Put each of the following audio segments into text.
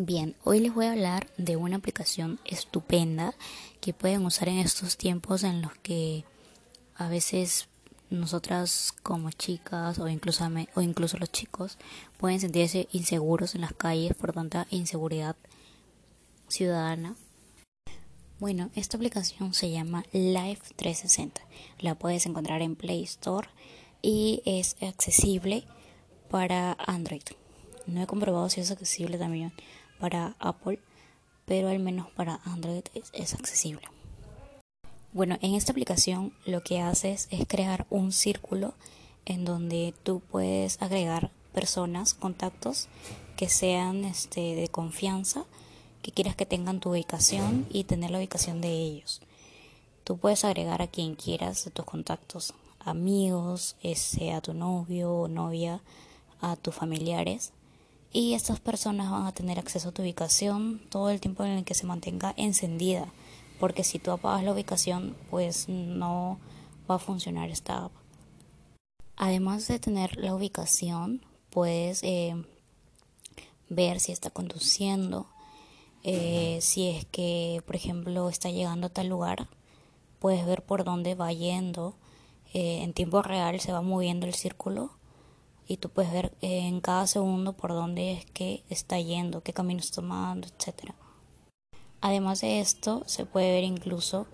Bien, hoy les voy a hablar de una aplicación estupenda que pueden usar en estos tiempos en los que a veces nosotras como chicas o incluso, o incluso los chicos pueden sentirse inseguros en las calles por tanta inseguridad ciudadana. Bueno, esta aplicación se llama Life 360. La puedes encontrar en Play Store y es accesible para Android. No he comprobado si es accesible también para Apple, pero al menos para Android es, accesible. Bueno, en esta aplicación lo que haces es crear un círculo en donde tú puedes agregar personas, contactos que sean este, de confianza, que quieras que tengan tu ubicación y tener la ubicación de ellos. Tú puedes agregar a quien quieras de tus contactos, amigos, ese, a tu novio o novia, a tus familiares y estas personas van a tener acceso a tu ubicación todo el tiempo en el que se mantenga encendida, porque si tú apagas la ubicación, pues no va a funcionar esta app. Además de tener la ubicación, puedes eh, ver si está conduciendo, eh, si es que, por ejemplo, está llegando a tal lugar, puedes ver por dónde va yendo. Eh, en tiempo real se va moviendo el círculo y tú puedes ver en cada segundo por dónde es que está yendo, qué camino está tomando, etc. Además de esto, se puede ver incluso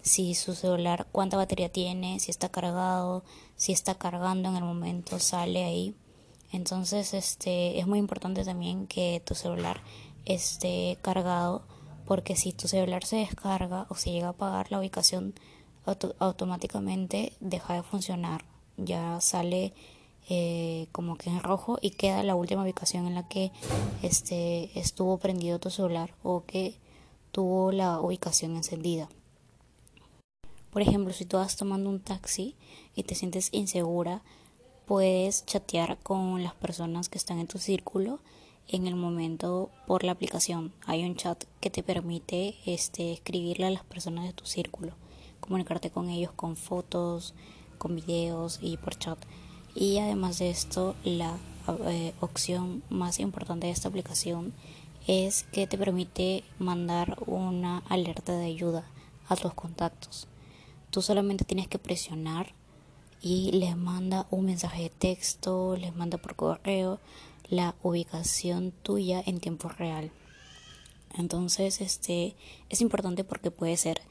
si su celular, cuánta batería tiene, si está cargado, si está cargando en el momento, sale ahí. Entonces, este, es muy importante también que tu celular esté cargado, porque si tu celular se descarga o se llega a apagar la ubicación, automáticamente deja de funcionar. Ya sale eh, como que en rojo y queda la última ubicación en la que este estuvo prendido tu celular o que tuvo la ubicación encendida. Por ejemplo, si tú vas tomando un taxi y te sientes insegura, puedes chatear con las personas que están en tu círculo en el momento por la aplicación. Hay un chat que te permite este, escribirle a las personas de tu círculo, comunicarte con ellos con fotos, con videos y por chat. Y además de esto, la eh, opción más importante de esta aplicación es que te permite mandar una alerta de ayuda a tus contactos. Tú solamente tienes que presionar y les manda un mensaje de texto, les manda por correo la ubicación tuya en tiempo real. Entonces, este es importante porque puede ser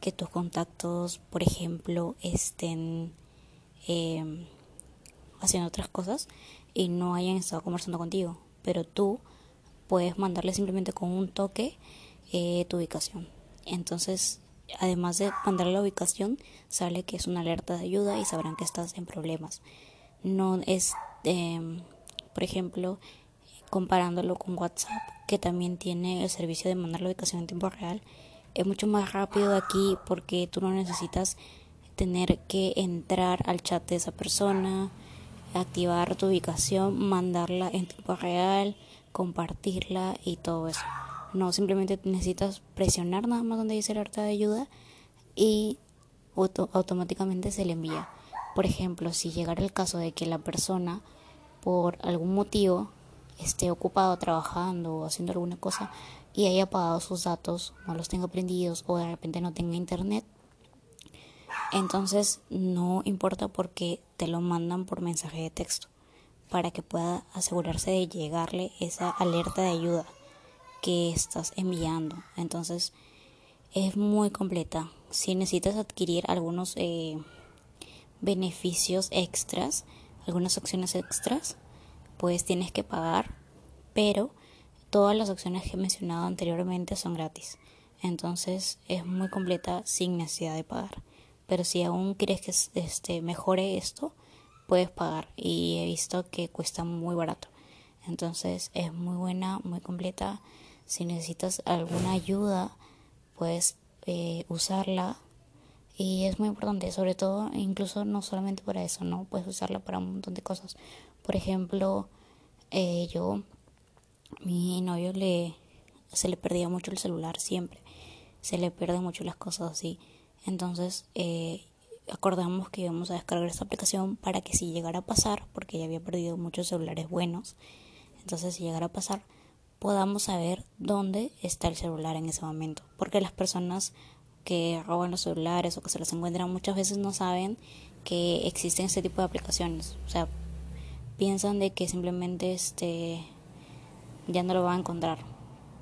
que tus contactos, por ejemplo, estén eh, haciendo otras cosas y no hayan estado conversando contigo, pero tú puedes mandarle simplemente con un toque eh, tu ubicación. Entonces, además de mandarle la ubicación, sale que es una alerta de ayuda y sabrán que estás en problemas. No es, em, por ejemplo, comparándolo con WhatsApp, que también tiene el servicio de mandar la ubicación en tiempo real, es mucho más rápido aquí porque tú no necesitas tener que entrar al chat de esa persona, activar tu ubicación, mandarla en tiempo real, compartirla y todo eso. No, simplemente necesitas presionar nada más donde dice alerta de ayuda y automáticamente se le envía. Por ejemplo, si llegara el caso de que la persona por algún motivo esté ocupado trabajando o haciendo alguna cosa y haya apagado sus datos, no los tenga prendidos o de repente no tenga internet, entonces no importa porque te lo mandan por mensaje de texto para que pueda asegurarse de llegarle esa alerta de ayuda que estás enviando. Entonces es muy completa. Si necesitas adquirir algunos eh, beneficios extras, algunas opciones extras, pues tienes que pagar, pero todas las opciones que he mencionado anteriormente son gratis. Entonces es muy completa sin necesidad de pagar pero si aún quieres que este mejore esto puedes pagar. Y he visto que cuesta muy barato. Entonces es muy buena muy completa. Si necesitas alguna ayuda puedes eh, usarla. Y es muy importante sobre todo incluso no solamente para eso no puedes usarla para un montón de cosas. Por ejemplo eh, yo mi novio le se le perdía mucho el celular siempre. Se le pierden mucho las cosas así entonces eh, acordamos que íbamos a descargar esta aplicación para que si llegara a pasar, porque ya había perdido muchos celulares buenos, entonces si llegara a pasar, podamos saber dónde está el celular en ese momento. Porque las personas que roban los celulares o que se los encuentran muchas veces no saben que existen este tipo de aplicaciones. O sea, piensan de que simplemente este ya no lo van a encontrar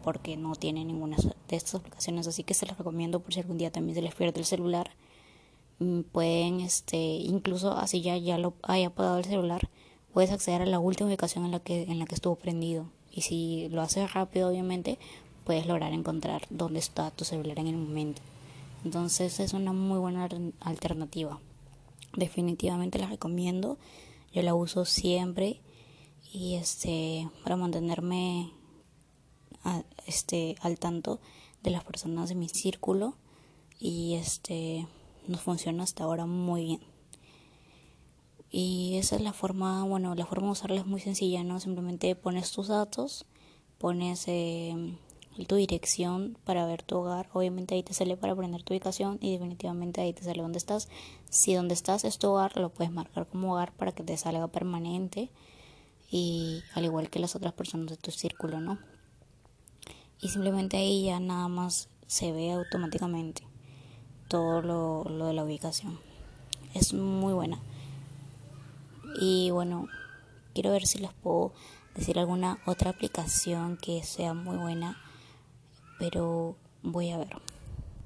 porque no tienen ninguna de estas aplicaciones. Así que se les recomiendo por si algún día también se les pierde el celular. Mm, pueden, este, incluso así ya, ya lo haya apagado el celular, puedes acceder a la última ubicación en la que, en la que estuvo prendido. Y si lo haces rápido, obviamente, puedes lograr encontrar dónde está tu celular en el momento. Entonces es una muy buena alternativa. Definitivamente la recomiendo. Yo la uso siempre y este para mantenerme este al tanto de las personas de mi círculo y este nos funciona hasta ahora muy bien. Y esa es la forma, bueno, la forma de usarla es muy sencilla, ¿no? Simplemente pones tus datos, pones eh, tu dirección para ver tu hogar. Obviamente ahí te sale para aprender tu ubicación y definitivamente ahí te sale dónde estás. Si donde estás es tu hogar, lo puedes marcar como hogar para que te salga permanente y al igual que las otras personas de tu círculo, ¿no? Y simplemente ahí ya nada más se ve automáticamente todo lo, lo de la ubicación. Es muy buena. Y bueno, quiero ver si les puedo decir alguna otra aplicación que sea muy buena, pero voy a ver.